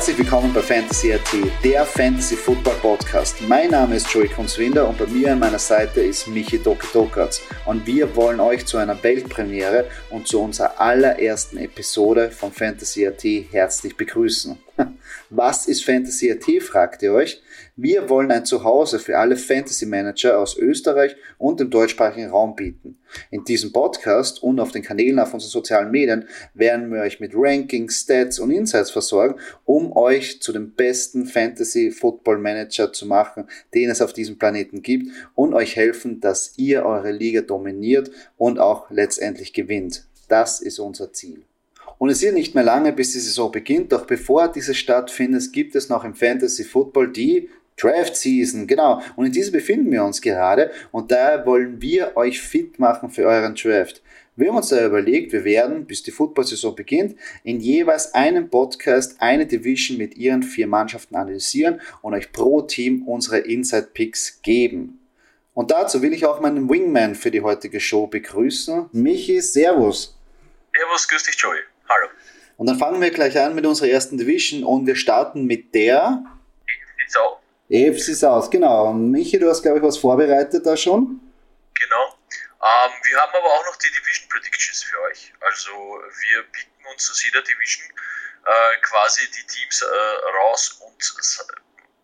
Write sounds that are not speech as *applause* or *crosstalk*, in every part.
Herzlich willkommen bei Fantasy AT, der Fantasy Football Podcast. Mein Name ist Joey Kunzwinder und bei mir an meiner Seite ist Michi Doki Dokatz. Und wir wollen euch zu einer Weltpremiere und zu unserer allerersten Episode von Fantasy AT herzlich begrüßen. *laughs* Was ist Fantasy AT, fragt ihr euch? Wir wollen ein Zuhause für alle Fantasy Manager aus Österreich und dem deutschsprachigen Raum bieten. In diesem Podcast und auf den Kanälen auf unseren sozialen Medien werden wir euch mit Rankings, Stats und Insights versorgen, um euch zu dem besten Fantasy Football Manager zu machen, den es auf diesem Planeten gibt und euch helfen, dass ihr eure Liga dominiert und auch letztendlich gewinnt. Das ist unser Ziel. Und es ist nicht mehr lange, bis die Saison beginnt, doch bevor diese stattfindet, gibt es noch im Fantasy Football die Draft Season, genau. Und in dieser befinden wir uns gerade und daher wollen wir euch fit machen für euren Draft. Wir haben uns da überlegt, wir werden, bis die Football-Saison beginnt, in jeweils einem Podcast eine Division mit ihren vier Mannschaften analysieren und euch pro Team unsere Inside-Picks geben. Und dazu will ich auch meinen Wingman für die heutige Show begrüßen. Michi, Servus. Servus, grüß dich, Joey. Hallo. Und dann fangen wir gleich an mit unserer ersten Division und wir starten mit der Sau. EFC South, genau. Und Michi, du hast, glaube ich, was vorbereitet da schon? Genau. Ähm, wir haben aber auch noch die Division Predictions für euch. Also wir picken uns aus jeder Division äh, quasi die Teams äh, raus und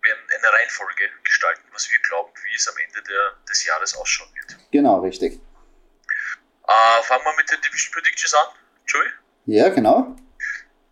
werden eine Reihenfolge gestalten, was wir glauben, wie es am Ende der, des Jahres ausschauen wird. Genau, richtig. Äh, fangen wir mit den Division Predictions an, Joey? Ja, genau.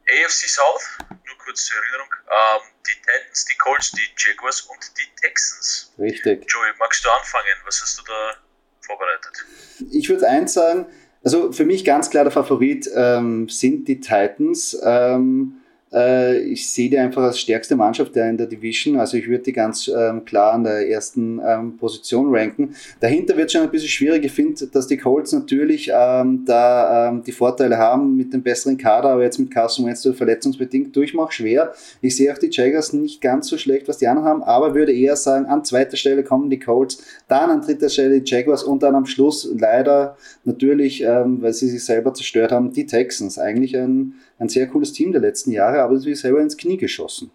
AFC South, nur kurz zur Erinnerung, ähm, die Titans, die Colts, die Jaguars und die Texans. Richtig. Joey, magst du anfangen? Was hast du da vorbereitet? Ich würde eins sagen, also für mich ganz klar der Favorit ähm, sind die Titans. Ähm, äh, ich sehe die einfach als stärkste Mannschaft in der Division. Also ich würde die ganz ähm, klar an der ersten ähm, Position ranken. Dahinter wird es schon ein bisschen schwierig. Ich finde, dass die Colts natürlich ähm, da ähm, die Vorteile haben mit dem besseren Kader, aber jetzt mit Carson Wentz verletzungsbedingt durchmacht schwer. Ich sehe auch die Jaguars nicht ganz so schlecht, was die anderen haben, aber würde eher sagen, an zweiter Stelle kommen die Colts, dann an dritter Stelle die Jaguars und dann am Schluss leider natürlich, ähm, weil sie sich selber zerstört haben, die Texans. Eigentlich ein ein sehr cooles Team der letzten Jahre, aber sie selber ins Knie geschossen.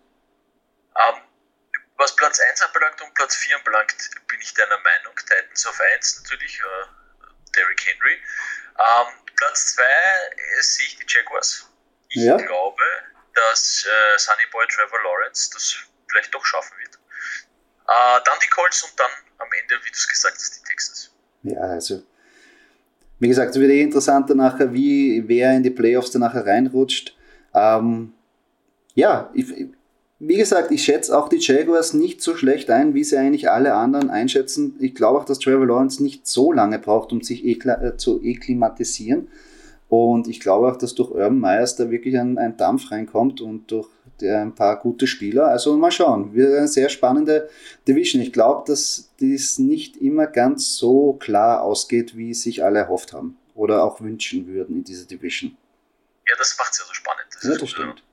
Um, ähm, was Platz 1 anbelangt und Platz 4 anbelangt, bin ich deiner Meinung. Titans auf 1 natürlich äh, Derrick Henry. Um, ähm, Platz 2 äh, sehe ich die Jaguars. Ich ja. glaube, dass äh, Sunny Boy Trevor Lawrence das vielleicht doch schaffen wird. Äh, dann die Colts und dann am Ende, wie du es gesagt hast, die Texans. Ja, also wie gesagt, es wird eh interessanter nachher, wie wer in die Playoffs dann nachher reinrutscht. Ähm, ja, ich, wie gesagt, ich schätze auch die Jaguars nicht so schlecht ein, wie sie eigentlich alle anderen einschätzen. Ich glaube auch, dass Trevor Lawrence nicht so lange braucht, um sich äh, zu eklimatisieren. Und ich glaube auch, dass durch Urban Myers da wirklich ein, ein Dampf reinkommt und durch ein paar gute Spieler. Also mal schauen. Wird eine sehr spannende Division. Ich glaube, dass dies nicht immer ganz so klar ausgeht, wie sich alle erhofft haben oder auch wünschen würden in dieser Division. Ja, das macht es ja so spannend. Das ja, das stimmt.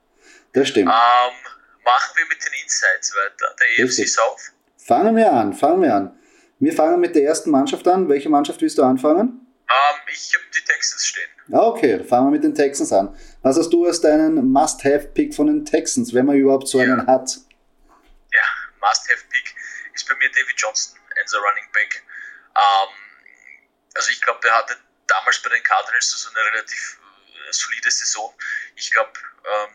Das stimmt. Ähm, machen wir mit den Insights weiter. Der EFC South. Fangen wir an, fangen wir an. Wir fangen mit der ersten Mannschaft an. Welche Mannschaft willst du anfangen? Um, ähm, ich habe die Texans stehen. Okay, dann fangen wir mit den Texans an. Was hast du als deinen Must-Have-Pick von den Texans, wenn man überhaupt so einen hat? Ja, Must-Have-Pick ist bei mir David Johnson, unser Running Back. Um, ähm, also ich glaube, der hatte damals bei den Cardinals so eine relativ äh, solide Saison. Ich glaube, ähm,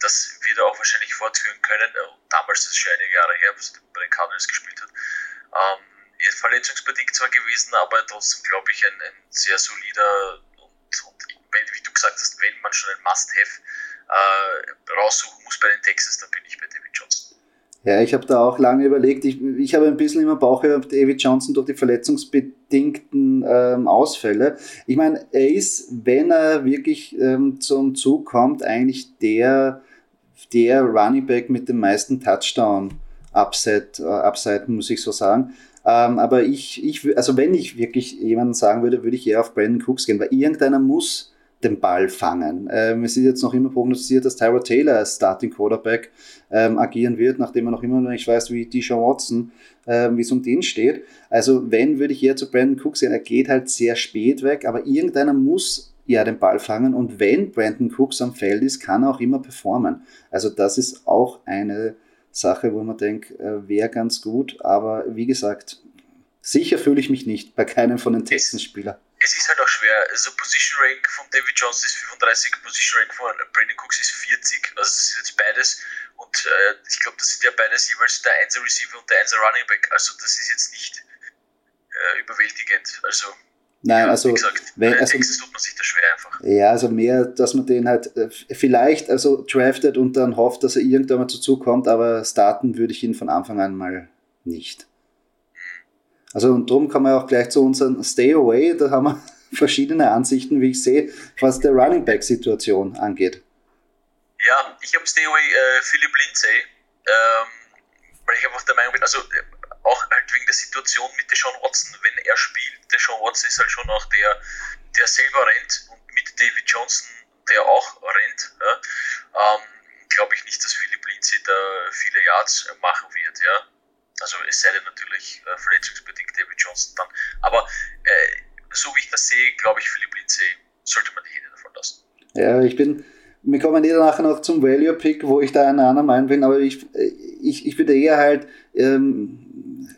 das wird er auch wahrscheinlich fortführen können. Äh, damals ist es schon einige Jahre her, was er bei den Cardinals gespielt hat. Ähm, verletzungsbedingt zwar gewesen, aber trotzdem glaube ich ein, ein, sehr solider und, und wenn, wie du gesagt hast, wenn man schon ein Must-Have äh, raussuchen muss bei den Texans, dann bin ich bei David Johnson. Ja, ich habe da auch lange überlegt. Ich, ich habe ein bisschen im Bauch gehabt, David Johnson durch die verletzungsbedingten ähm, Ausfälle. Ich meine, er ist, wenn er wirklich ähm, zum Zug kommt, eigentlich der, der Running Back mit dem meisten Touchdown Upside, äh, Upside muss ich so sagen. Ähm, aber ich, ich, also wenn ich wirklich jemanden sagen würde, würde ich eher auf Brandon Cooks gehen, weil irgendeiner muss den Ball fangen. Ähm, es ist jetzt noch immer prognostiziert, dass Tyra Taylor als Starting Quarterback ähm, agieren wird, nachdem er noch immer noch nicht weiß, wie Deshaun Watson, ähm, wie es um den steht. Also wenn, würde ich eher zu Brandon Cooks gehen. Er geht halt sehr spät weg, aber irgendeiner muss ja den Ball fangen und wenn Brandon Cooks am Feld ist, kann er auch immer performen. Also das ist auch eine Sache, wo man denkt, äh, wäre ganz gut, aber wie gesagt, sicher fühle ich mich nicht bei keinem von den Texans-Spielern. Es ist halt auch schwer. Also Position Rank von David Johnson ist 35, Position Rank von Brandon Cooks ist 40. Also das ist jetzt beides und äh, ich glaube, das sind ja beides jeweils der 1 Receiver und der 1 Running Back. Also das ist jetzt nicht äh, überwältigend. Also Nein, also, gesagt, wenn, also Texas tut man sich das schwer einfach. Ja, also mehr, dass man den halt äh, vielleicht also draftet und dann hofft, dass er irgendwann mal dazu kommt, aber starten würde ich ihn von Anfang an mal nicht. Also und darum kommen wir auch gleich zu unserem Stay Away. Da haben wir *laughs* verschiedene Ansichten, wie ich sehe, was der Running Back Situation angeht. Ja, ich habe Stay Away äh, Philip Lindsay, ähm, weil ich einfach der Meinung bin, also auch halt wegen der Situation mit Deshaun Watson, wenn er spielt, Deshaun Watson ist halt schon auch der, der selber rennt und mit David Johnson, der auch rennt, ja, ähm, glaube ich nicht, dass Philip Lindsay da viele Yards machen wird, ja. Also es sei denn natürlich äh, verletzungsbedingt David Johnson dann. Aber äh, so wie ich das sehe, glaube ich, Philipp Lindsay sollte man die Hände davon lassen. Ja, ich bin, wir kommen eh nachher noch zum Value Pick, wo ich da einer anderen Meinung bin, aber ich, ich, ich würde eher halt, ähm,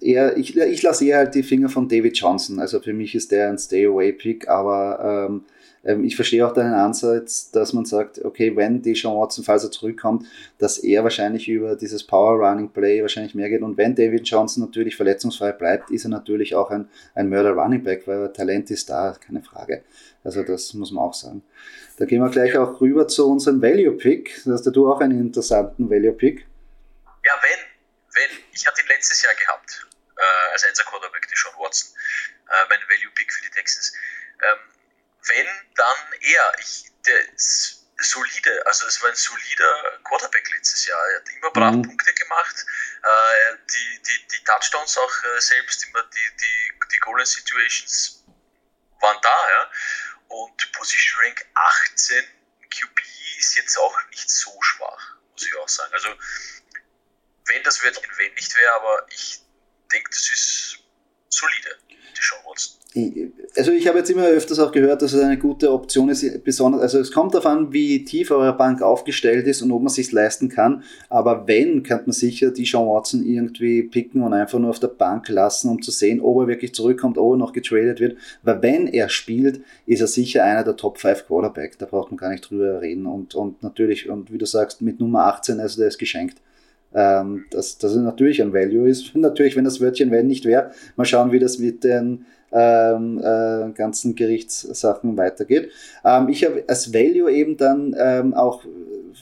eher, ich, ich lasse eher halt die Finger von David Johnson. Also für mich ist der ein Stay-Away-Pick, aber ähm, ähm, ich verstehe auch deinen Ansatz, dass man sagt, okay, wenn Deshaun Watson, falls er zurückkommt, dass er wahrscheinlich über dieses Power Running Play wahrscheinlich mehr geht. Und wenn David Johnson natürlich verletzungsfrei bleibt, ist er natürlich auch ein, ein Murder Running Back, weil Talent ist da, keine Frage. Also das muss man auch sagen. Da gehen wir gleich auch rüber zu unserem Value Pick. Hast du auch einen interessanten Value Pick. Ja, wenn, wenn. Ich hatte ihn letztes Jahr gehabt, äh, als Einser Quarterback, Deshaun Watson, äh, mein Value Pick für die Texans. Ähm, wenn, dann er. Ich, der solide, also es war ein solider Quarterback letztes Jahr. Er hat immer brav mhm. Punkte gemacht, äh, die, die, die Touchdowns auch äh, selbst, immer die, die, die Golden Situations waren da, ja. Und Position Rank 18 QB ist jetzt auch nicht so schwach, muss ich auch sagen. Also, wenn das Wörtchen wenn nicht wäre, aber ich denke, das ist solide, die Sean Watson also ich habe jetzt immer öfters auch gehört, dass es eine gute Option ist, besonders, also es kommt darauf an, wie tief eure Bank aufgestellt ist und ob man es sich leisten kann. Aber wenn, kann man sicher die Sean Watson irgendwie picken und einfach nur auf der Bank lassen, um zu sehen, ob er wirklich zurückkommt, ob er noch getradet wird. Weil wenn er spielt, ist er sicher einer der Top 5 Quarterback. Da braucht man gar nicht drüber reden. Und, und natürlich, und wie du sagst, mit Nummer 18, also der ist geschenkt ähm, dass das natürlich ein Value ist. *laughs* Natürlich, wenn das Wörtchen wenn nicht wäre, mal schauen, wie das mit den ähm, äh, ganzen Gerichtssachen weitergeht. Ähm, ich habe als Value eben dann ähm, auch,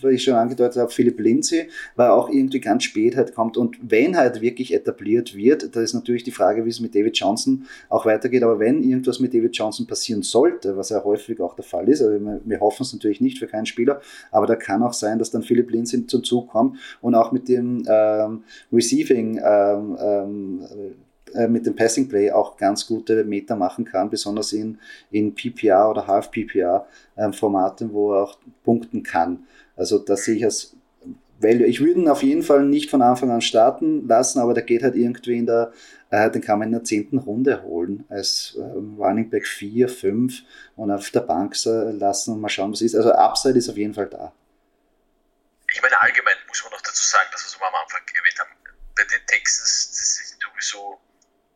wie ich schon angedeutet habe, Philipp Lindsay, weil auch irgendwie ganz spät halt kommt und wenn halt wirklich etabliert wird, da ist natürlich die Frage, wie es mit David Johnson auch weitergeht, aber wenn irgendwas mit David Johnson passieren sollte, was ja häufig auch der Fall ist, also wir, wir hoffen es natürlich nicht für keinen Spieler, aber da kann auch sein, dass dann Philipp Lindsay zum Zug kommt und auch mit dem ähm, Receiving ähm, ähm, äh, mit dem Passing Play auch ganz gute Meter machen kann, besonders in, in PPR oder Half PPR ähm, wo er auch punkten kann. Also das sehe ich als Value. Ich würde ihn auf jeden Fall nicht von Anfang an starten lassen, aber der geht halt irgendwie in der, äh, den kann man in der zehnten Runde holen, als äh, Running Back 4, 5 und auf der Bank lassen und mal schauen, was ist. Also Upside ist auf jeden Fall da. Ich meine, allgemein muss man noch dazu sagen, dass wir es am Anfang erwähnt haben, bei den Texans, das ist sowieso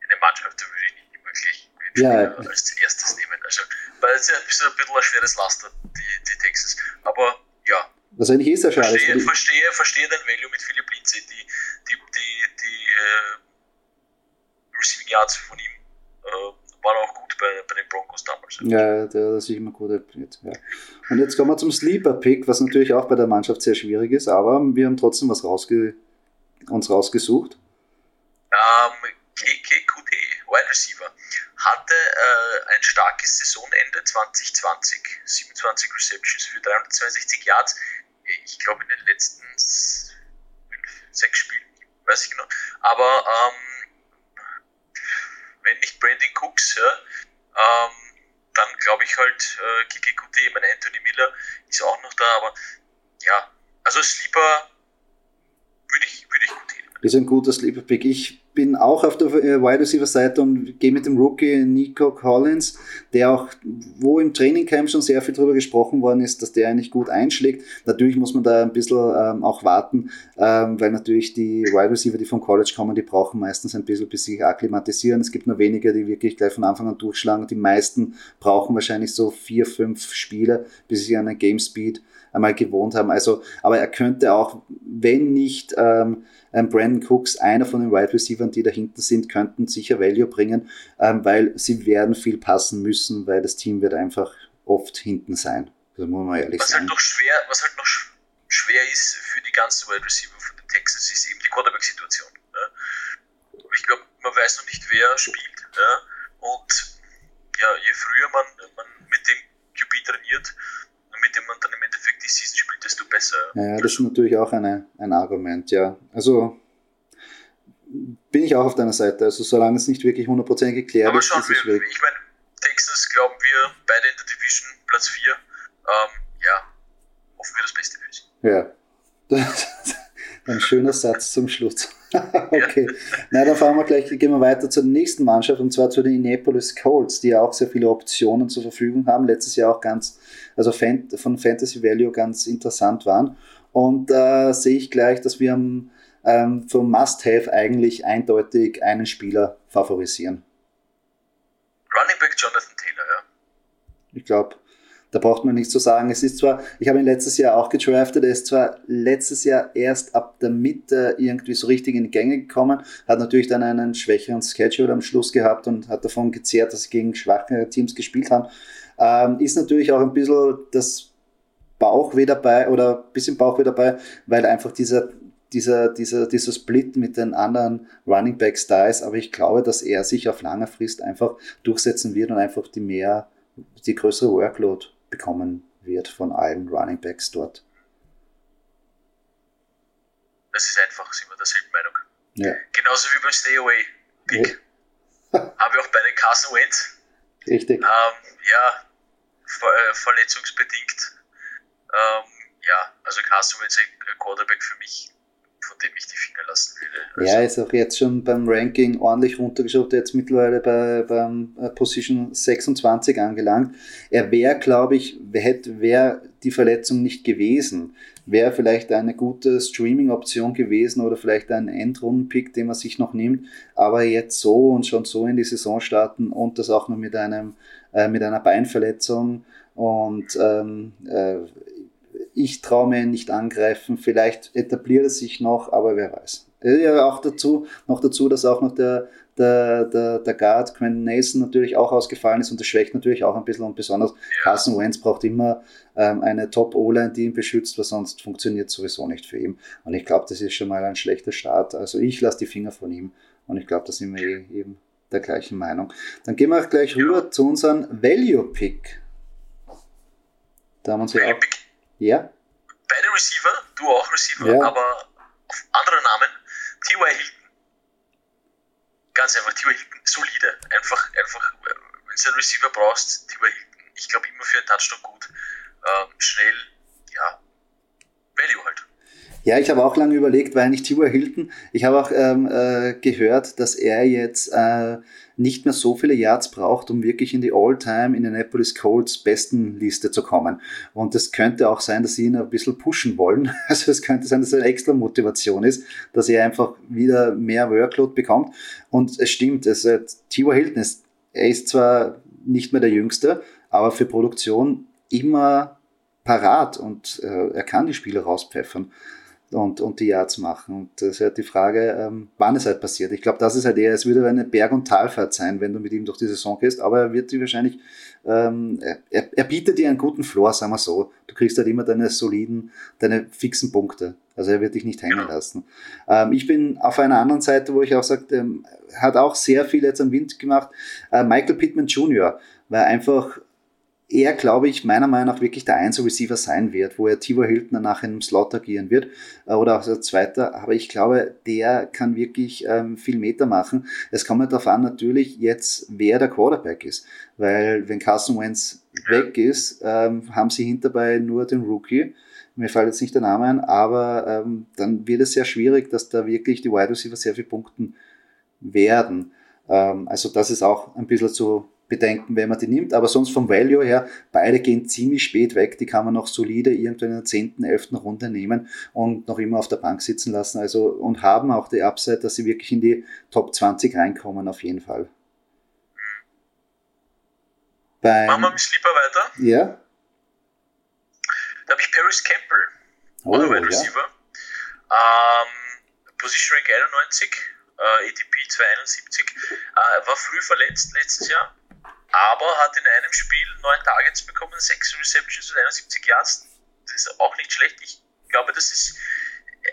eine Mannschaft, da würde ich nicht gleich ja. als erstes nehmen. Also, weil es ist ein bisschen, ein bisschen ein schweres Laster, die, die Texans. Aber ja. Was eigentlich ist ja schade. Verstehe, verstehe, verstehe den Value mit Philipp Lindsay, die, die, die, die äh, Receiving Yards von ihm äh, waren auch gut bei, bei den Broncos damals. Ja, der ist immer gut etabliert. Ja. Und jetzt kommen wir zum Sleeper-Pick, was natürlich auch bei der Mannschaft sehr schwierig ist, aber wir haben trotzdem was rausge uns rausgesucht. Ähm, KKQT, Wide Receiver, hatte äh, ein starkes Saisonende 2020, 27 Receptions für 362 Yards. Ich glaube in den letzten fünf, sechs Spielen, weiß ich genau. Aber ähm, wenn nicht Brandon Cooks, ja, ähm, dann glaube ich halt äh, KKQT. Ich meine, Anthony Miller ist auch noch da, aber ja, also Sleeper würde ich, würde ich gut Ist ein guter Sleeper-Pick. Ich bin auch auf der äh, Wide Receiver Seite und gehe mit dem Rookie Nico Collins, der auch, wo im Trainingcamp schon sehr viel darüber gesprochen worden ist, dass der eigentlich gut einschlägt. Natürlich muss man da ein bisschen ähm, auch warten, ähm, weil natürlich die Wide Receiver, die vom College kommen, die brauchen meistens ein bisschen, bis sich akklimatisieren. Es gibt nur wenige, die wirklich gleich von Anfang an durchschlagen. Die meisten brauchen wahrscheinlich so vier, fünf Spiele, bis sie an eine Game Speed einmal gewohnt haben. Also, aber er könnte auch, wenn nicht ähm, ähm, Brandon Cooks, einer von den Wide Receivers, die da hinten sind, könnten sicher Value bringen, ähm, weil sie werden viel passen müssen, weil das Team wird einfach oft hinten sein. Das muss man ehrlich was halt sagen. Halt noch schwer, was halt noch schwer ist für die ganzen Wide Receiver von den Texans, ist eben die Quarterback-Situation. Ja. Ich glaube, man weiß noch nicht, wer spielt. Ja. Und ja, je früher man, man mit dem QB trainiert, mit dem man dann im Endeffekt die Season spielt, desto besser. Ja, das ist natürlich auch eine, ein Argument, ja. Also bin ich auch auf deiner Seite. Also solange es nicht wirklich hundertprozentig geklärt ist, ist es weg. Ich meine, Texas glauben wir beide in der Division Platz 4. Ähm, ja, hoffen wir das Beste für sie. Ja. *laughs* Ein schöner Satz zum Schluss. *laughs* okay. Na, dann fahren wir gleich, gehen wir weiter zur nächsten Mannschaft und zwar zu den Indianapolis Colts, die ja auch sehr viele Optionen zur Verfügung haben. Letztes Jahr auch ganz, also von Fantasy Value ganz interessant waren. Und da äh, sehe ich gleich, dass wir ähm, vom Must-Have eigentlich eindeutig einen Spieler favorisieren. Running Back Jonathan Taylor, ja. Ich glaube, da braucht man nichts zu sagen. Es ist zwar, ich habe ihn letztes Jahr auch gedraftet, er ist zwar letztes Jahr erst ab der Mitte irgendwie so richtig in die Gänge gekommen, hat natürlich dann einen schwächeren Schedule am Schluss gehabt und hat davon gezehrt, dass sie gegen schwachere Teams gespielt haben. Ähm, ist natürlich auch ein bisschen das Bauchweh dabei oder ein bisschen Bauchweh dabei, weil einfach dieser dieser, dieser, dieser Split mit den anderen Running Backs da ist, aber ich glaube, dass er sich auf lange Frist einfach durchsetzen wird und einfach die mehr, die größere Workload bekommen wird von allen Running Backs dort. Das ist einfach, sind wir derselben Meinung. Ja. Genauso wie beim Stay Away Pick. Ja. *laughs* Haben wir auch beide Carson Wentz. Richtig. Ähm, ja, ver äh, verletzungsbedingt. Ähm, ja, also Carson Wentz Quarterback für mich von dem ich die Finger lassen würde. Also ja, ist auch jetzt schon beim Ranking ordentlich runtergeschaut, jetzt mittlerweile bei, beim äh, Position 26 angelangt. Er wäre, glaube ich, hätte, wäre die Verletzung nicht gewesen, wäre vielleicht eine gute Streaming-Option gewesen oder vielleicht ein Endrunden-Pick, den man sich noch nimmt, aber jetzt so und schon so in die Saison starten und das auch noch mit einem äh, mit einer Beinverletzung und ähm, äh, ich traue mir ihn nicht angreifen. Vielleicht etabliert er sich noch, aber wer weiß. Ja, auch dazu, noch dazu, dass auch noch der, der, der, der Guard Quentin Nason natürlich auch ausgefallen ist und das schwächt natürlich auch ein bisschen und besonders Carson Wentz braucht immer ähm, eine Top-O-Line, die ihn beschützt, weil sonst funktioniert sowieso nicht für ihn. Und ich glaube, das ist schon mal ein schlechter Start. Also ich lasse die Finger von ihm und ich glaube, da sind wir eh eben der gleichen Meinung. Dann gehen wir auch gleich rüber zu unserem Value-Pick. Da haben wir uns ja auch ja. Beide Receiver, du auch Receiver, ja. aber auf andere Namen. T.Y. Hilton. Ganz einfach, T.Y. Hilton, solide. Einfach, einfach, wenn du einen Receiver brauchst, T.Y. Hilton. Ich glaube immer für einen Touchdown gut. Ähm, schnell, ja, Value halt. Ja, ich habe auch lange überlegt, weil nicht T.Y. Hilton. Ich habe auch ähm, äh, gehört, dass er jetzt äh, nicht mehr so viele Yards braucht, um wirklich in die All-Time Indianapolis Colts besten Liste zu kommen. Und es könnte auch sein, dass sie ihn ein bisschen pushen wollen. *laughs* Also es könnte sein, dass es eine extra Motivation ist, dass er einfach wieder mehr Workload bekommt. Und es stimmt, es, äh, T.Y. Hilton ist, er ist zwar nicht mehr der Jüngste, aber für Produktion immer parat und äh, er kann die Spiele rauspfeffern und, und die Yards machen. Und das ist halt die Frage, ähm, wann es halt passiert. Ich glaube, das ist halt eher, es würde eine Berg- und Talfahrt sein, wenn du mit ihm durch die Saison gehst, aber er wird dir wahrscheinlich, ähm, er, er bietet dir einen guten Floor, sagen wir so. Du kriegst halt immer deine soliden, deine fixen Punkte. Also er wird dich nicht hängen lassen. Ähm, ich bin auf einer anderen Seite, wo ich auch sage, ähm, hat auch sehr viel jetzt am Wind gemacht. Äh, Michael Pittman Jr., weil einfach er, glaube ich, meiner Meinung nach wirklich der Einzel-Receiver sein wird, wo er Tivo Hilton danach in einem Slot agieren wird äh, oder auch der Zweite. Aber ich glaube, der kann wirklich ähm, viel Meter machen. Es kommt halt darauf an, natürlich jetzt, wer der Quarterback ist. Weil wenn Carson Wentz weg ist, ähm, haben sie hinterbei nur den Rookie. Mir fällt jetzt nicht der Name ein, aber ähm, dann wird es sehr schwierig, dass da wirklich die Wide Receiver sehr viel punkten werden. Ähm, also das ist auch ein bisschen zu bedenken, wenn man die nimmt. Aber sonst vom Value her, beide gehen ziemlich spät weg. Die kann man noch solide irgendwann in der 10., 11. Runde nehmen und noch immer auf der Bank sitzen lassen. Also und haben auch die Upside, dass sie wirklich in die Top 20 reinkommen, auf jeden Fall. Beim, Machen wir mit Sleeper weiter? Ja. Da habe ich Paris Campbell, oh, Wide Receiver. Ja. Ähm, Position Rank 91, äh, ATP 271. Äh, war früh verletzt letztes Jahr aber hat in einem Spiel neun Targets bekommen, sechs Receptions und 71 Yards. Das ist auch nicht schlecht. Ich glaube, das ist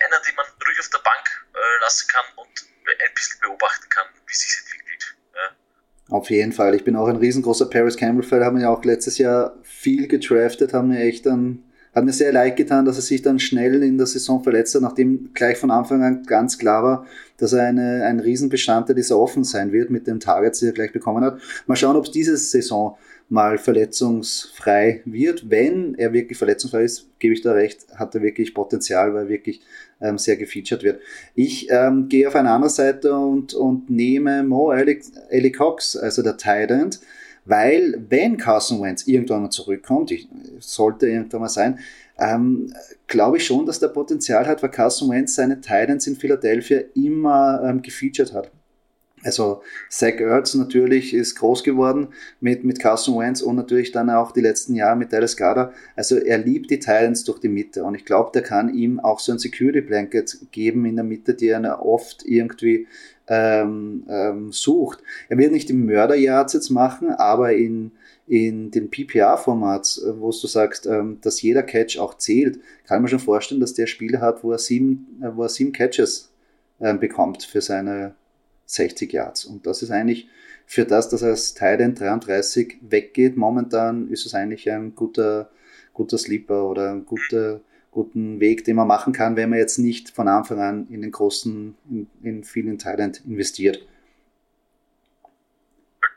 einer, den man ruhig auf der Bank äh, lassen kann und ein bisschen beobachten kann, wie sich entwickelt. Ja. Auf jeden Fall. Ich bin auch ein riesengroßer Paris Campbell-Fan, haben ja auch letztes Jahr viel getraftet, haben mir echt dann hat mir sehr leid getan, dass er sich dann schnell in der Saison verletzt hat, nachdem gleich von Anfang an ganz klar war, dass er eine, ein Riesenbestandteil dieser offen sein wird mit den Targets, die er gleich bekommen hat. Mal schauen, ob es diese Saison mal verletzungsfrei wird. Wenn er wirklich verletzungsfrei ist, gebe ich da recht, hat er wirklich Potenzial, weil er wirklich ähm, sehr gefeatured wird. Ich ähm, gehe auf eine andere Seite und, und nehme Mo Eli Cox, also der Tident, weil wenn Carson Wentz irgendwann mal zurückkommt, ich, sollte irgendwann mal sein, ähm, glaube ich schon, dass der Potenzial hat, weil Carson Wentz seine Titans in Philadelphia immer ähm, gefeatured hat. Also Zach Ertz natürlich ist groß geworden mit, mit Carson Wentz und natürlich dann auch die letzten Jahre mit Dallas Garda. Also er liebt die Titans durch die Mitte und ich glaube, der kann ihm auch so ein Security Blanket geben in der Mitte, die er oft irgendwie ähm, ähm, sucht. Er wird nicht im Mörder-Yards jetzt machen, aber in, in den PPR-Formats, äh, wo du sagst, ähm, dass jeder Catch auch zählt, kann man schon vorstellen, dass der Spieler hat, wo er sieben, äh, wo er sieben Catches äh, bekommt für seine 60 Yards. Und das ist eigentlich für das, dass er als Titan 33 weggeht, momentan ist es eigentlich ein guter, guter Sleeper oder ein guter guten Weg, den man machen kann, wenn man jetzt nicht von Anfang an in den großen, in, in vielen Thailand investiert.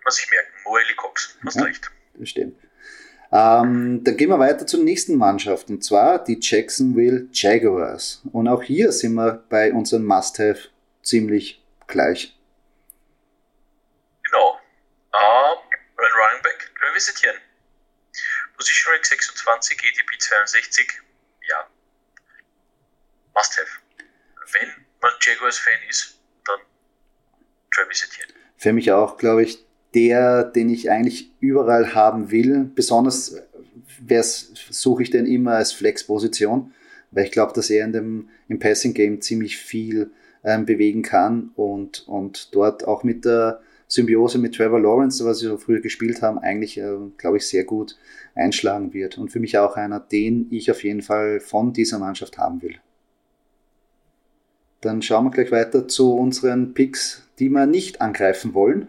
Was ich merken, Moeli Cox, hast ja, recht. Bestimmt. Ähm, dann gehen wir weiter zur nächsten Mannschaft und zwar die Jacksonville Jaguars. Und auch hier sind wir bei unseren Must-Have ziemlich gleich. Genau. Um, Running Back, Travis Etienne. Position Rank 26, ADP 62, ja, must have. Wenn man Jaguars-Fan ist, dann Travis Etienne. Für mich auch, glaube ich, der, den ich eigentlich überall haben will. Besonders suche ich den immer als Flex-Position, weil ich glaube, dass er in dem, im Passing-Game ziemlich viel ähm, bewegen kann und, und dort auch mit der Symbiose mit Trevor Lawrence, was sie so früher gespielt haben, eigentlich, äh, glaube ich, sehr gut einschlagen wird. Und für mich auch einer, den ich auf jeden Fall von dieser Mannschaft haben will. Dann schauen wir gleich weiter zu unseren Picks, die wir nicht angreifen wollen.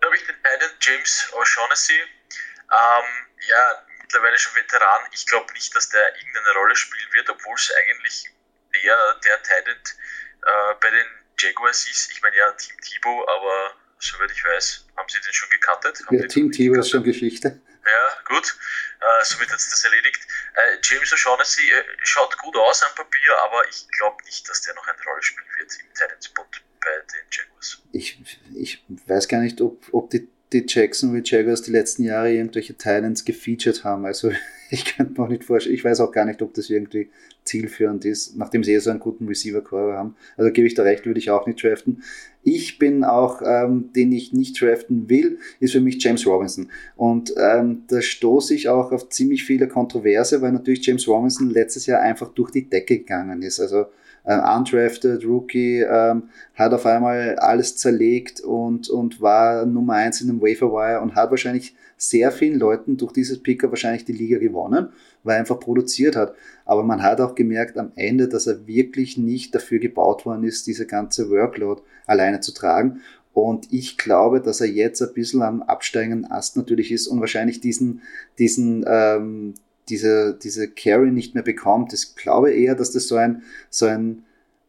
Da habe ich den Titan James O'Shaughnessy. Ähm, ja, mittlerweile schon Veteran. Ich glaube nicht, dass der irgendeine Rolle spielen wird, obwohl es eigentlich der, der Titan äh, bei den Jaguars ist. Ich meine ja Team Thibaut, aber soweit ich weiß, haben sie den schon gecuttet. Ja, Team Thibaut ist schon Geschichte. Ja, gut. Äh, somit hat es das erledigt. Äh, James O'Shaughnessy äh, schaut gut aus am Papier, aber ich glaube nicht, dass der noch eine Rolle spielen wird im Talent-Spot bei den Jaguars. Ich, ich weiß gar nicht, ob, ob die, die Jacksonville Jaguars die letzten Jahre irgendwelche Talents gefeatured haben. Also *laughs* ich könnte mir auch nicht vorstellen, ich weiß auch gar nicht, ob das irgendwie zielführend ist, nachdem sie eh so einen guten Receiver-Core haben. Also gebe ich da recht, würde ich auch nicht draften. Ich bin auch, ähm, den ich nicht draften will, ist für mich James Robinson. Und ähm, da stoße ich auch auf ziemlich viele Kontroverse, weil natürlich James Robinson letztes Jahr einfach durch die Decke gegangen ist. Also äh, undrafted Rookie, ähm, hat auf einmal alles zerlegt und, und war Nummer eins in dem Waferwire und hat wahrscheinlich sehr vielen Leuten durch dieses Picker wahrscheinlich die Liga gewonnen, weil er einfach produziert hat. Aber man hat auch gemerkt am Ende, dass er wirklich nicht dafür gebaut worden ist, diese ganze Workload alleine zu tragen. Und ich glaube, dass er jetzt ein bisschen am absteigenden Ast natürlich ist und wahrscheinlich diesen, diesen, ähm, diese, diese Carry nicht mehr bekommt. Ich glaube eher, dass das so ein, so ein,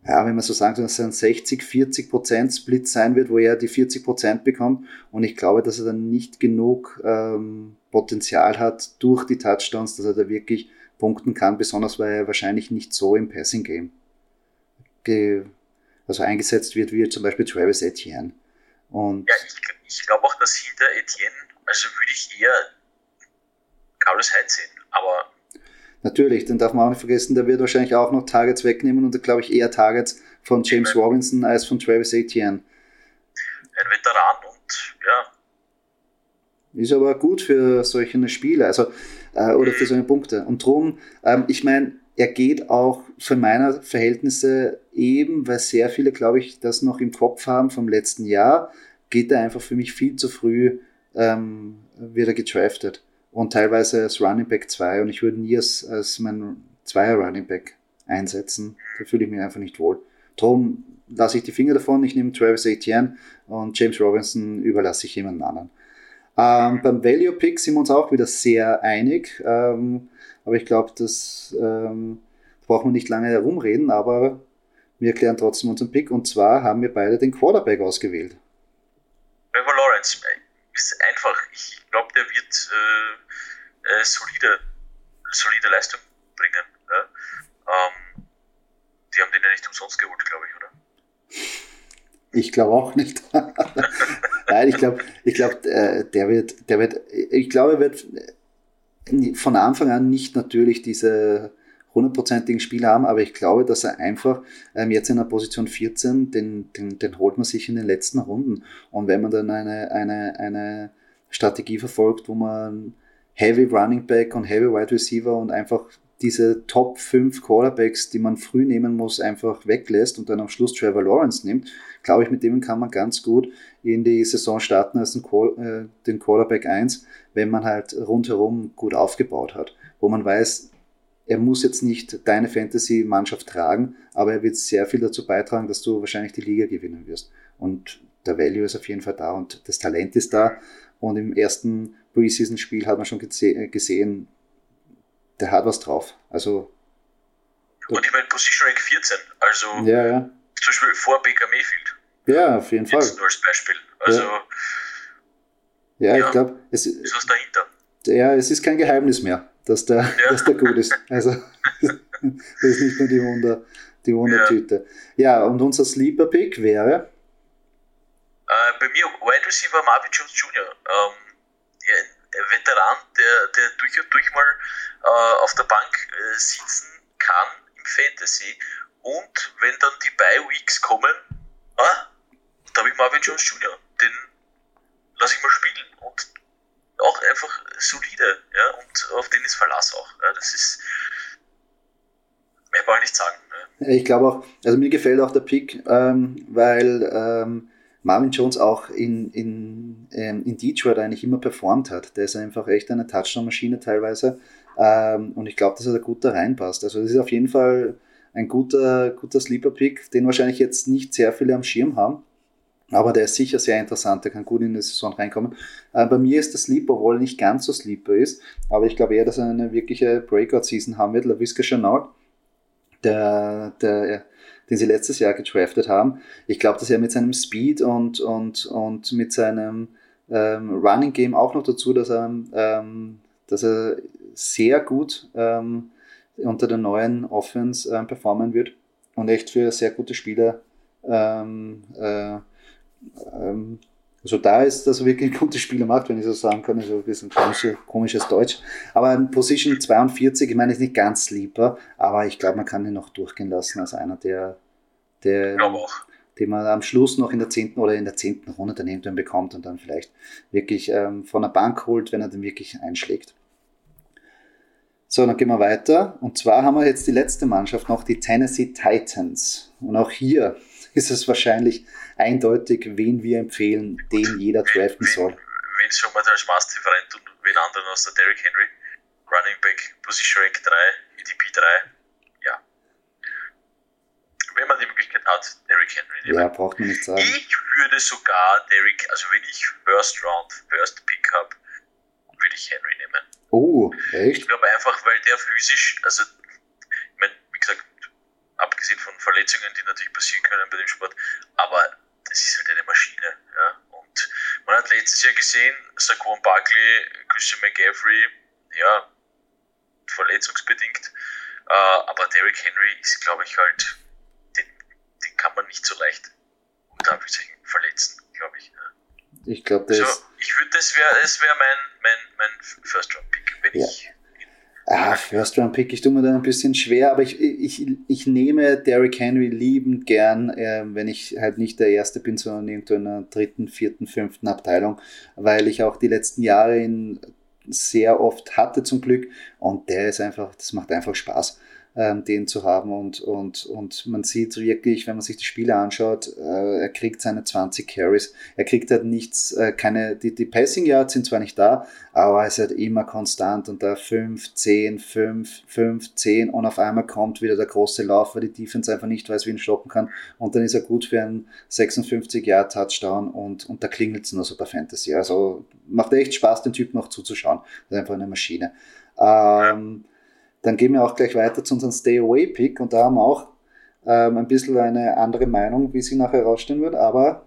ja, wenn man so sagen soll, so ein 60, 40 Prozent Split sein wird, wo er die 40 Prozent bekommt. Und ich glaube, dass er dann nicht genug ähm, Potenzial hat durch die Touchdowns, dass er da wirklich punkten kann, besonders weil er wahrscheinlich nicht so im Passing Game also eingesetzt wird, wie zum Beispiel Travis Etienne. Und ja, ich, ich glaube auch, dass hinter Etienne, also würde ich eher Carlos Hyde sehen, aber Natürlich, den darf man auch nicht vergessen, der wird wahrscheinlich auch noch Targets wegnehmen und glaube ich eher Targets von James Amen. Robinson als von Travis Etienne. Ein Veteran und ja. Ist aber gut für solche Spiele, also äh, oder für solche Punkte. Und drum, ähm, ich meine, er geht auch für meine Verhältnisse eben, weil sehr viele, glaube ich, das noch im Kopf haben vom letzten Jahr, geht er einfach für mich viel zu früh ähm, wieder getraftet und teilweise als Running Back 2 und ich würde nie als, als mein Zweier Running Back einsetzen. Da fühle ich mich einfach nicht wohl. Darum lasse ich die Finger davon, ich nehme Travis Etienne und James Robinson überlasse ich jemand anderen. Ähm, beim Value Pick sind wir uns auch wieder sehr einig, ähm, aber ich glaube, das ähm, brauchen wir nicht lange herumreden, aber wir erklären trotzdem unseren Pick und zwar haben wir beide den Quarterback ausgewählt. Trevor Lawrence ist einfach, ich glaube, der wird äh, äh, solide, solide Leistung bringen. Ja? Ähm, die haben den ja nicht umsonst geholt, glaube ich, oder? Ich glaube auch nicht. *laughs* Nein, ich glaube, ich glaube, äh, der wird, der wird, ich glaube, er wird von Anfang an nicht natürlich diese hundertprozentigen Spiel haben, aber ich glaube, dass er einfach ähm, jetzt in der Position 14, den, den, den holt man sich in den letzten Runden. Und wenn man dann eine, eine, eine Strategie verfolgt, wo man Heavy Running Back und Heavy Wide Receiver und einfach diese Top 5 Quarterbacks, die man früh nehmen muss, einfach weglässt und dann am Schluss Trevor Lawrence nimmt, glaube ich, mit dem kann man ganz gut in die Saison starten als den, äh, Quarterback 1, wenn man halt rundherum gut aufgebaut hat, wo man weiß, er muss jetzt nicht deine Fantasy-Mannschaft tragen, aber er wird sehr viel dazu beitragen, dass du wahrscheinlich die Liga gewinnen wirst. Und der Value ist auf jeden Fall da und das Talent ist da. Und im ersten Preseason-Spiel hat man schon äh, gesehen, der hat was drauf. Also. Und ich meine, Position Rank 14, also ja, ja. zum Beispiel vor Baker Mayfield. Ja, auf jeden Fall. Jetzt nur als Beispiel. Also. Ja, ja, ja ich glaube, es ist was dahinter. Ja, es ist kein Geheimnis mehr, dass der, ja. dass der gut ist. Also, *laughs* das ist nicht nur die Wunder, die Wundertüte. Ja. ja, und unser Sleeper Pick wäre. Äh, bei mir Wide Receiver Marvin Jones Jr. Ähm, ein Veteran, der, der durch und durch mal äh, auf der Bank äh, sitzen kann im Fantasy. Und wenn dann die Bye-Weeks kommen, ah, da habe ich Marvin Jones Jr., den lasse ich mal spielen. Und auch einfach solide, ja, und auf den ist Verlass auch. Ja, das ist, mehr brauche ich nicht sagen. Ja. Ich glaube auch, also mir gefällt auch der Pick, ähm, weil ähm, Marvin Jones auch in, in, ähm, in Detroit eigentlich immer performt hat. Der ist einfach echt eine Touchdown-Maschine teilweise. Ähm, und ich glaube, dass er da gut da reinpasst. Also das ist auf jeden Fall ein guter, guter Sleeper-Pick, den wahrscheinlich jetzt nicht sehr viele am Schirm haben. Aber der ist sicher sehr interessant, der kann gut in die Saison reinkommen. Äh, bei mir ist der Sleeper, obwohl er nicht ganz so Sleeper ist, aber ich glaube eher, dass er eine wirkliche Breakout-Season haben wird. LaVisca Chanel, der, der den sie letztes Jahr gedraftet haben. Ich glaube, dass er mit seinem Speed und, und, und mit seinem ähm, Running Game auch noch dazu, dass er, ähm, dass er sehr gut ähm, unter der neuen Offense ähm, performen wird und echt für sehr gute Spieler ähm, äh, ähm, also da ist, dass er wirklich gute Spiele macht, wenn ich so sagen kann, so ein bisschen komisches, komisches Deutsch. Aber Position 42, ich meine, ist nicht ganz Sleeper, aber ich glaube, man kann ihn noch durchgehen lassen als einer, der, der den man am Schluss noch in der zehnten oder in der zehnten Runde dann irgendwann bekommt und dann vielleicht wirklich ähm, von der Bank holt, wenn er dann wirklich einschlägt. So, dann gehen wir weiter. Und zwar haben wir jetzt die letzte Mannschaft noch, die Tennessee Titans. Und auch hier ist es wahrscheinlich eindeutig, wen wir empfehlen, den jeder draften soll. Wen schon mal als Master rennt und wen anderen aus der Derrick Henry. Running Back, Position Rank 3, EDP 3. Ja. Wenn man die Möglichkeit hat, Derrick Henry nehmen. Ja, braucht man nicht sagen. Ich würde sogar Derrick, also wenn ich First Round, First Pick habe, würde ich Henry nehmen. Oh, echt? Ich glaube einfach, weil der physisch, also, ich meine, wie gesagt, abgesehen von Verletzungen, die natürlich passieren können bei dem Sport, aber das ist halt eine Maschine. Ja? Und man hat letztes Jahr gesehen, Saquon Barkley, Christian McGaffrey, ja, verletzungsbedingt, äh, aber Derrick Henry ist, glaube ich, halt, den, den kann man nicht so leicht unter verletzen, glaube ich. Ich glaube, das. Also, ich würde, das wäre das wär mein, mein, mein First-Round-Pick, wenn ja. ich. Ah, First Round Pick, ich tue mir da ein bisschen schwer, aber ich, ich, ich nehme Derrick Henry liebend gern, äh, wenn ich halt nicht der Erste bin, sondern irgendwo in einer dritten, vierten, fünften Abteilung, weil ich auch die letzten Jahre ihn sehr oft hatte zum Glück und der ist einfach, das macht einfach Spaß ähm, den zu haben. Und, und, und man sieht wirklich, wenn man sich die Spiele anschaut, äh, er kriegt seine 20 Carries. Er kriegt halt nichts, äh, keine, die, die Passing Yards sind zwar nicht da, aber er ist halt immer konstant und da 5, 10, 5, 5, 10 und auf einmal kommt wieder der große Lauf, weil die Defense einfach nicht weiß, wie ihn stoppen kann. Und dann ist er gut für einen 56 Yard Touchdown und, und da klingelt es nur so bei Fantasy. Also macht echt Spaß, den Typ noch zuzuschauen. Das ist einfach eine Maschine. Ähm, dann gehen wir auch gleich weiter zu unserem Stay-Away-Pick und da haben wir auch ähm, ein bisschen eine andere Meinung, wie sie nachher herausstellen wird, aber.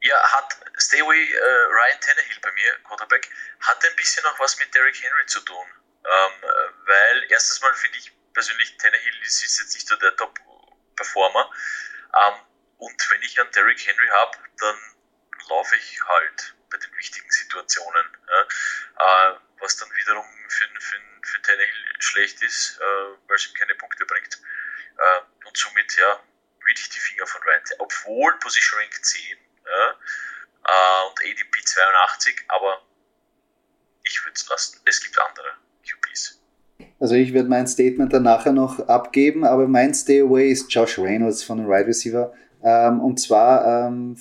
Ja, hat Stay Away äh, Ryan Tannehill bei mir, Quarterback, hat ein bisschen noch was mit Derrick Henry zu tun. Ähm, weil erstens mal finde ich persönlich, Tannehill ist, jetzt nicht so der Top-Performer. Ähm, und wenn ich einen Derrick Henry habe, dann laufe ich halt bei den wichtigen Situationen. Ja. Äh, was dann wiederum für, für, für Tannehill schlecht ist, äh, weil es ihm keine Punkte bringt. Äh, und somit, ja, würde ich die Finger von Ryan. Obwohl Position Rank 10 ja, äh, und ADP 82, aber ich würde es lassen. Es gibt andere QBs. Also ich werde mein Statement dann nachher noch abgeben, aber mein Stay Away ist Josh Reynolds von den Wide right Receiver. Ähm, und zwar ähm,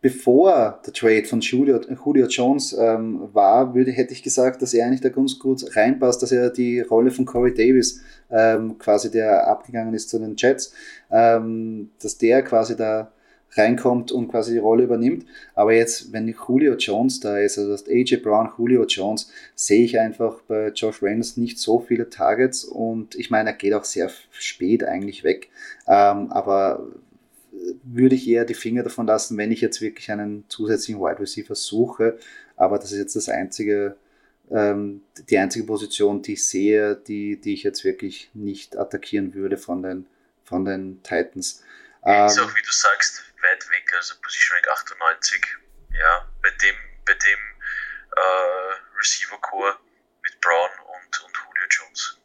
bevor der Trade von Julio, Julio Jones ähm, war, würde, hätte ich gesagt, dass er eigentlich da ganz gut reinpasst, dass er die Rolle von Corey Davis, ähm, quasi der abgegangen ist zu den Jets, ähm, dass der quasi da reinkommt und quasi die Rolle übernimmt. Aber jetzt, wenn Julio Jones da ist, also das AJ Brown, Julio Jones, sehe ich einfach bei Josh Reynolds nicht so viele Targets und ich meine, er geht auch sehr spät eigentlich weg. Ähm, aber würde ich eher die Finger davon lassen, wenn ich jetzt wirklich einen zusätzlichen Wide Receiver suche. Aber das ist jetzt das einzige, ähm, die einzige Position, die ich sehe, die, die ich jetzt wirklich nicht attackieren würde von den, von den Titans. Ähm, ist auch, wie du sagst, weit weg, also Position Rank 98. Ja, bei dem, bei dem äh, Receiver Core mit Brown und, und Julio Jones.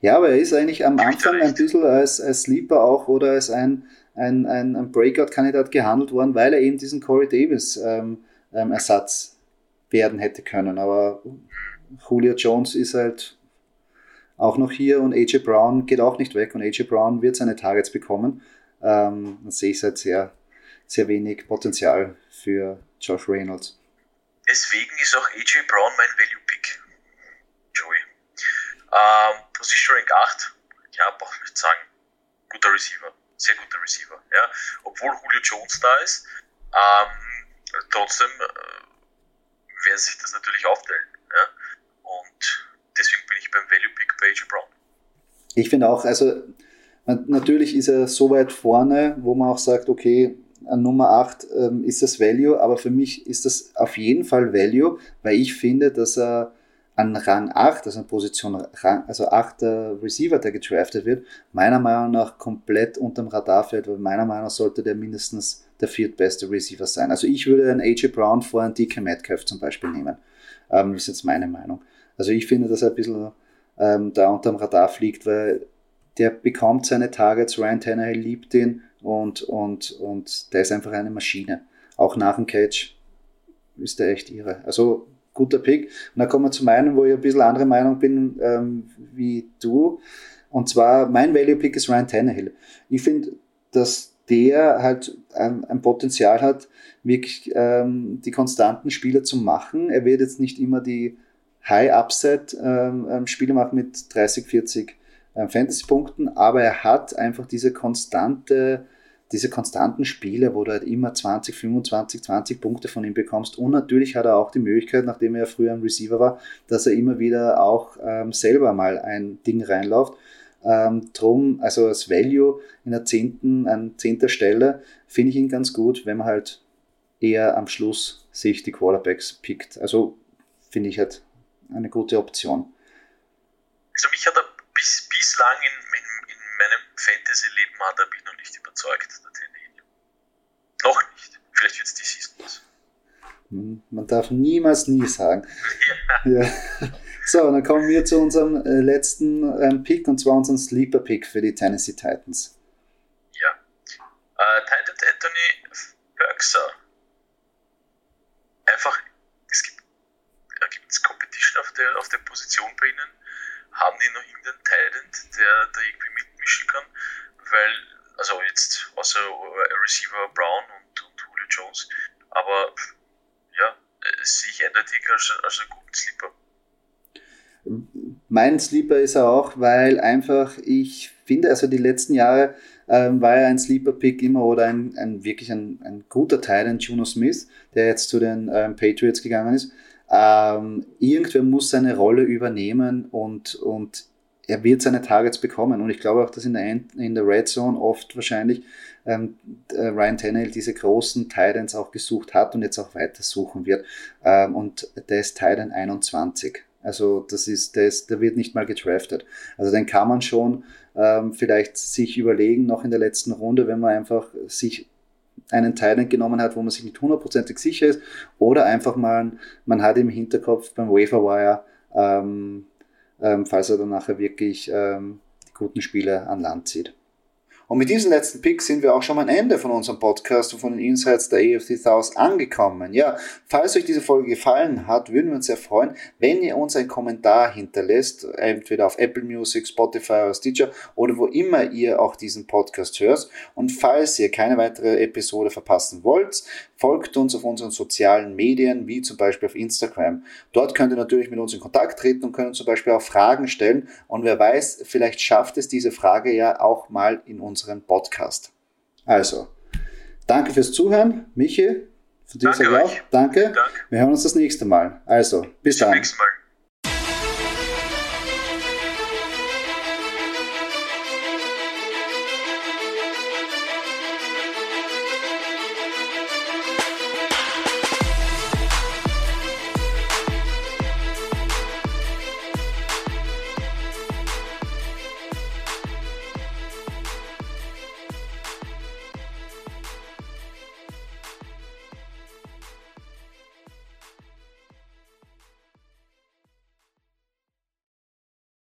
Ja, aber er ist eigentlich am Anfang ein bisschen als, als Sleeper auch oder als ein ein, ein, ein Breakout-Kandidat gehandelt worden, weil er eben diesen Corey Davis ähm, ähm, Ersatz werden hätte können. Aber Julio Jones ist halt auch noch hier und AJ Brown geht auch nicht weg und AJ Brown wird seine Targets bekommen. Ähm, dann sehe ich halt sehr, sehr wenig Potenzial für Josh Reynolds. Deswegen ist auch AJ Brown mein Value Pick. Joey. Ähm, Position Rank 8, ja, brauche ich nicht sagen, guter Receiver sehr guter Receiver. Ja? Obwohl Julio Jones da ist, ähm, trotzdem äh, werden sich das natürlich aufteilen. Ja? Und deswegen bin ich beim Value Pick bei AJ Brown. Ich finde auch, also natürlich ist er so weit vorne, wo man auch sagt, okay, an Nummer 8 ähm, ist das Value, aber für mich ist das auf jeden Fall Value, weil ich finde, dass er an Rang 8, also an Position Rang, also 8. Receiver, der gedraftet wird, meiner Meinung nach komplett unterm Radar fährt, weil meiner Meinung nach sollte der mindestens der viertbeste Receiver sein. Also ich würde einen AJ Brown vor einen DK Metcalf zum Beispiel nehmen. Ähm, ist jetzt meine Meinung. Also ich finde, dass er ein bisschen ähm, da unterm Radar fliegt, weil der bekommt seine Targets, Ryan Tannehill liebt ihn und, und, und der ist einfach eine Maschine. Auch nach dem Catch ist der echt irre. Also guter Pick. Und dann kommen wir zu meinem, wo ich ein bisschen andere Meinung bin ähm, wie du. Und zwar, mein Value Pick ist Ryan Tannehill. Ich finde, dass der halt ein, ein Potenzial hat, wirklich ähm, die konstanten Spieler zu machen. Er wird jetzt nicht immer die High-Upset-Spiele ähm, machen mit 30, 40 ähm, Fantasy-Punkten, aber er hat einfach diese konstante diese konstanten Spiele, wo du halt immer 20, 25, 20 Punkte von ihm bekommst. Und natürlich hat er auch die Möglichkeit, nachdem er früher ein Receiver war, dass er immer wieder auch ähm, selber mal ein Ding reinläuft. Ähm, drum, also als Value in der zehnten, an zehnter Stelle, finde ich ihn ganz gut, wenn man halt eher am Schluss sich die Quarterbacks pickt. Also finde ich halt eine gute Option. Also mich hat er bis, bislang in meinem Fantasy-Leben hat er mich noch nicht überzeugt, der Tannehill. Noch nicht. Vielleicht wird es die Season was. Hm, man darf niemals nie sagen. *laughs* Ja. ja. So, dann kommen wir zu unserem äh, letzten ähm, Pick und zwar unseren Sleeper Pick für die Tennessee Titans. Ja. Äh, Titan Anthony Bergser. Einfach, es gibt, da gibt es Competition auf der, auf der Position bei ihnen. Haben die noch irgendeinen Talent, der da irgendwie mitmischen kann? Weil, also jetzt außer Receiver Brown und, und Julio Jones, aber ja, sehe ich eindeutig als, als einen guten Sleeper. Mein Sleeper ist er auch, weil einfach ich finde, also die letzten Jahre ähm, war er ein Sleeper-Pick immer oder ein, ein wirklich ein, ein guter Teil, ein Juno Smith, der jetzt zu den ähm, Patriots gegangen ist. Ähm, irgendwer muss seine Rolle übernehmen und, und er wird seine Targets bekommen. Und ich glaube auch, dass in der, End, in der Red Zone oft wahrscheinlich ähm, Ryan Tannehill diese großen Titans auch gesucht hat und jetzt auch weiter suchen wird. Ähm, und der ist Titan 21. Also das ist, der, ist, der wird nicht mal gedraftet. Also den kann man schon ähm, vielleicht sich überlegen, noch in der letzten Runde, wenn man einfach sich einen Teil genommen hat, wo man sich nicht hundertprozentig sicher ist, oder einfach mal, man hat im Hinterkopf beim Waferwire, ähm, ähm, falls er dann nachher wirklich ähm, die guten Spiele an Land zieht. Und mit diesem letzten Pick sind wir auch schon am Ende von unserem Podcast und von den Insights der AFC South angekommen. Ja, falls euch diese Folge gefallen hat, würden wir uns sehr freuen, wenn ihr uns einen Kommentar hinterlässt, entweder auf Apple Music, Spotify oder Stitcher oder wo immer ihr auch diesen Podcast hört. Und falls ihr keine weitere Episode verpassen wollt, folgt uns auf unseren sozialen Medien, wie zum Beispiel auf Instagram. Dort könnt ihr natürlich mit uns in Kontakt treten und können zum Beispiel auch Fragen stellen. Und wer weiß, vielleicht schafft es diese Frage ja auch mal in uns unseren Podcast. Also, danke fürs Zuhören, Michi. Von dir sage ich auch. Danke. Danke. Wir hören uns das nächste Mal. Also, bis, bis dann. Nächsten Mal.